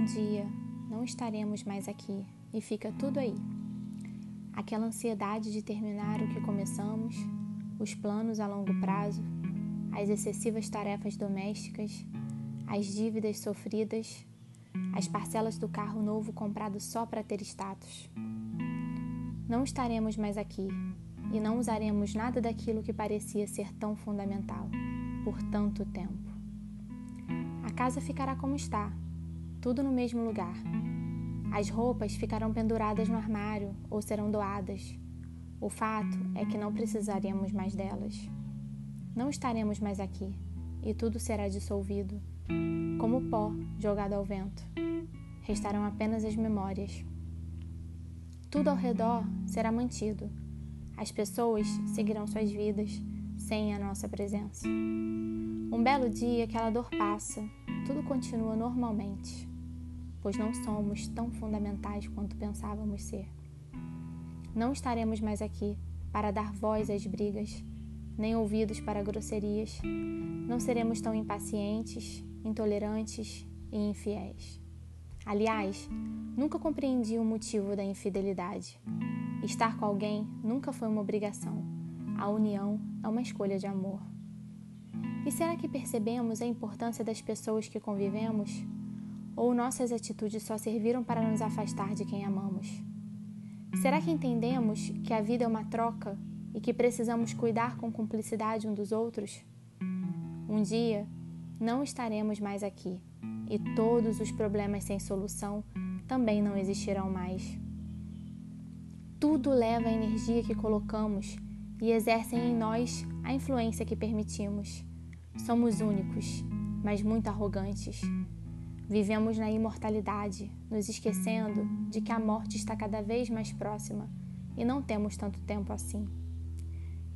Um dia não estaremos mais aqui e fica tudo aí. Aquela ansiedade de terminar o que começamos, os planos a longo prazo, as excessivas tarefas domésticas, as dívidas sofridas, as parcelas do carro novo comprado só para ter status. Não estaremos mais aqui e não usaremos nada daquilo que parecia ser tão fundamental por tanto tempo. A casa ficará como está, tudo no mesmo lugar. As roupas ficarão penduradas no armário ou serão doadas. O fato é que não precisaremos mais delas. Não estaremos mais aqui e tudo será dissolvido, como pó jogado ao vento. Restarão apenas as memórias. Tudo ao redor será mantido. As pessoas seguirão suas vidas sem a nossa presença. Um belo dia aquela dor passa, tudo continua normalmente pois não somos tão fundamentais quanto pensávamos ser. Não estaremos mais aqui para dar voz às brigas, nem ouvidos para grosserias. Não seremos tão impacientes, intolerantes e infiéis. Aliás, nunca compreendi o motivo da infidelidade. Estar com alguém nunca foi uma obrigação. A união é uma escolha de amor. E será que percebemos a importância das pessoas que convivemos? Ou nossas atitudes só serviram para nos afastar de quem amamos? Será que entendemos que a vida é uma troca e que precisamos cuidar com cumplicidade um dos outros? Um dia não estaremos mais aqui e todos os problemas sem solução também não existirão mais. Tudo leva a energia que colocamos e exercem em nós a influência que permitimos. Somos únicos, mas muito arrogantes. Vivemos na imortalidade, nos esquecendo de que a morte está cada vez mais próxima e não temos tanto tempo assim.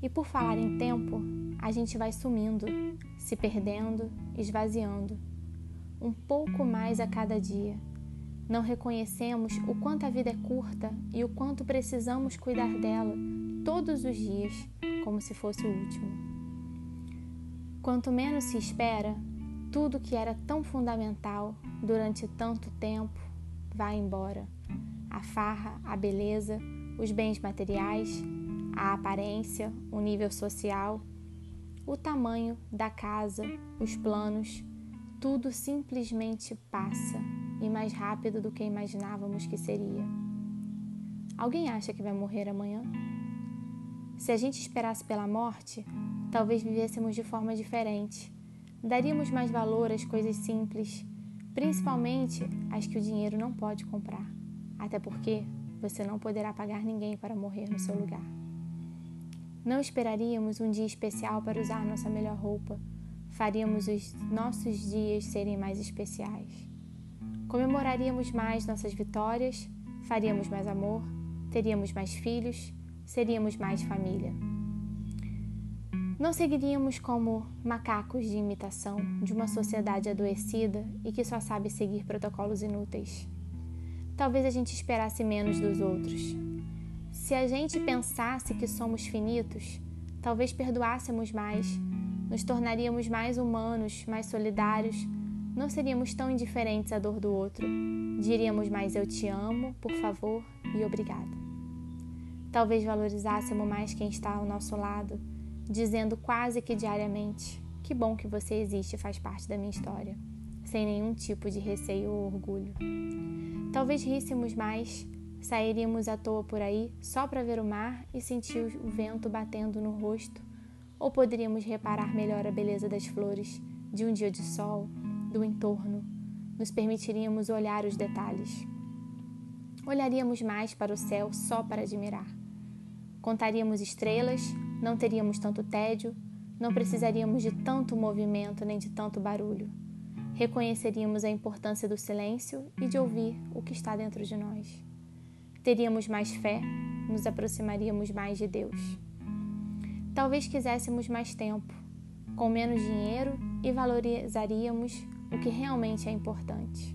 E por falar em tempo, a gente vai sumindo, se perdendo, esvaziando, um pouco mais a cada dia. Não reconhecemos o quanto a vida é curta e o quanto precisamos cuidar dela todos os dias, como se fosse o último. Quanto menos se espera, tudo que era tão fundamental durante tanto tempo vai embora. A farra, a beleza, os bens materiais, a aparência, o nível social, o tamanho da casa, os planos, tudo simplesmente passa e mais rápido do que imaginávamos que seria. Alguém acha que vai morrer amanhã? Se a gente esperasse pela morte, talvez vivêssemos de forma diferente daríamos mais valor às coisas simples, principalmente as que o dinheiro não pode comprar, até porque você não poderá pagar ninguém para morrer no seu lugar. Não esperaríamos um dia especial para usar nossa melhor roupa, faríamos os nossos dias serem mais especiais. Comemoraríamos mais nossas vitórias, faríamos mais amor, teríamos mais filhos, seríamos mais família. Não seguiríamos como macacos de imitação de uma sociedade adoecida e que só sabe seguir protocolos inúteis. Talvez a gente esperasse menos dos outros. Se a gente pensasse que somos finitos, talvez perdoássemos mais, nos tornaríamos mais humanos, mais solidários, não seríamos tão indiferentes à dor do outro. Diríamos mais eu te amo, por favor e obrigada. Talvez valorizássemos mais quem está ao nosso lado dizendo quase que diariamente: Que bom que você existe e faz parte da minha história, sem nenhum tipo de receio ou orgulho. Talvez ríssemos mais, sairíamos à toa por aí só para ver o mar e sentir o vento batendo no rosto, ou poderíamos reparar melhor a beleza das flores, de um dia de sol, do entorno, nos permitiríamos olhar os detalhes. Olharíamos mais para o céu só para admirar. Contaríamos estrelas, não teríamos tanto tédio, não precisaríamos de tanto movimento nem de tanto barulho. Reconheceríamos a importância do silêncio e de ouvir o que está dentro de nós. Teríamos mais fé, nos aproximaríamos mais de Deus. Talvez quiséssemos mais tempo, com menos dinheiro e valorizaríamos o que realmente é importante.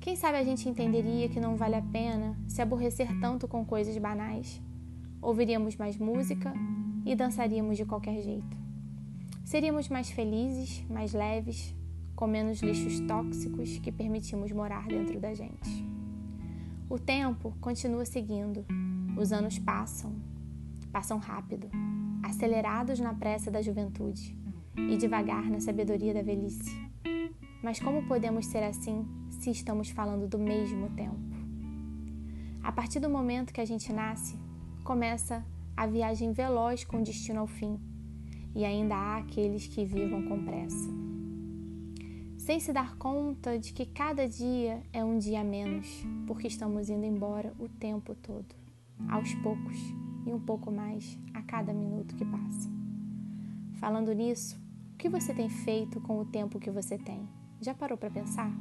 Quem sabe a gente entenderia que não vale a pena se aborrecer tanto com coisas banais. Ouviríamos mais música e dançaríamos de qualquer jeito. Seríamos mais felizes, mais leves, com menos lixos tóxicos que permitimos morar dentro da gente. O tempo continua seguindo, os anos passam, passam rápido, acelerados na pressa da juventude e devagar na sabedoria da velhice. Mas como podemos ser assim se estamos falando do mesmo tempo? A partir do momento que a gente nasce, começa a viagem veloz com destino ao fim, e ainda há aqueles que vivam com pressa. Sem se dar conta de que cada dia é um dia a menos, porque estamos indo embora o tempo todo, aos poucos e um pouco mais a cada minuto que passa. Falando nisso, o que você tem feito com o tempo que você tem? Já parou para pensar?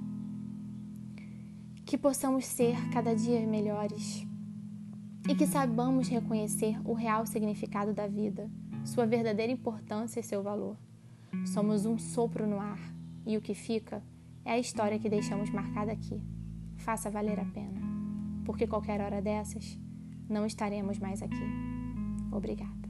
Que possamos ser cada dia melhores e que saibamos reconhecer o real significado da vida, sua verdadeira importância e seu valor. Somos um sopro no ar e o que fica é a história que deixamos marcada aqui. Faça valer a pena, porque qualquer hora dessas não estaremos mais aqui. Obrigada.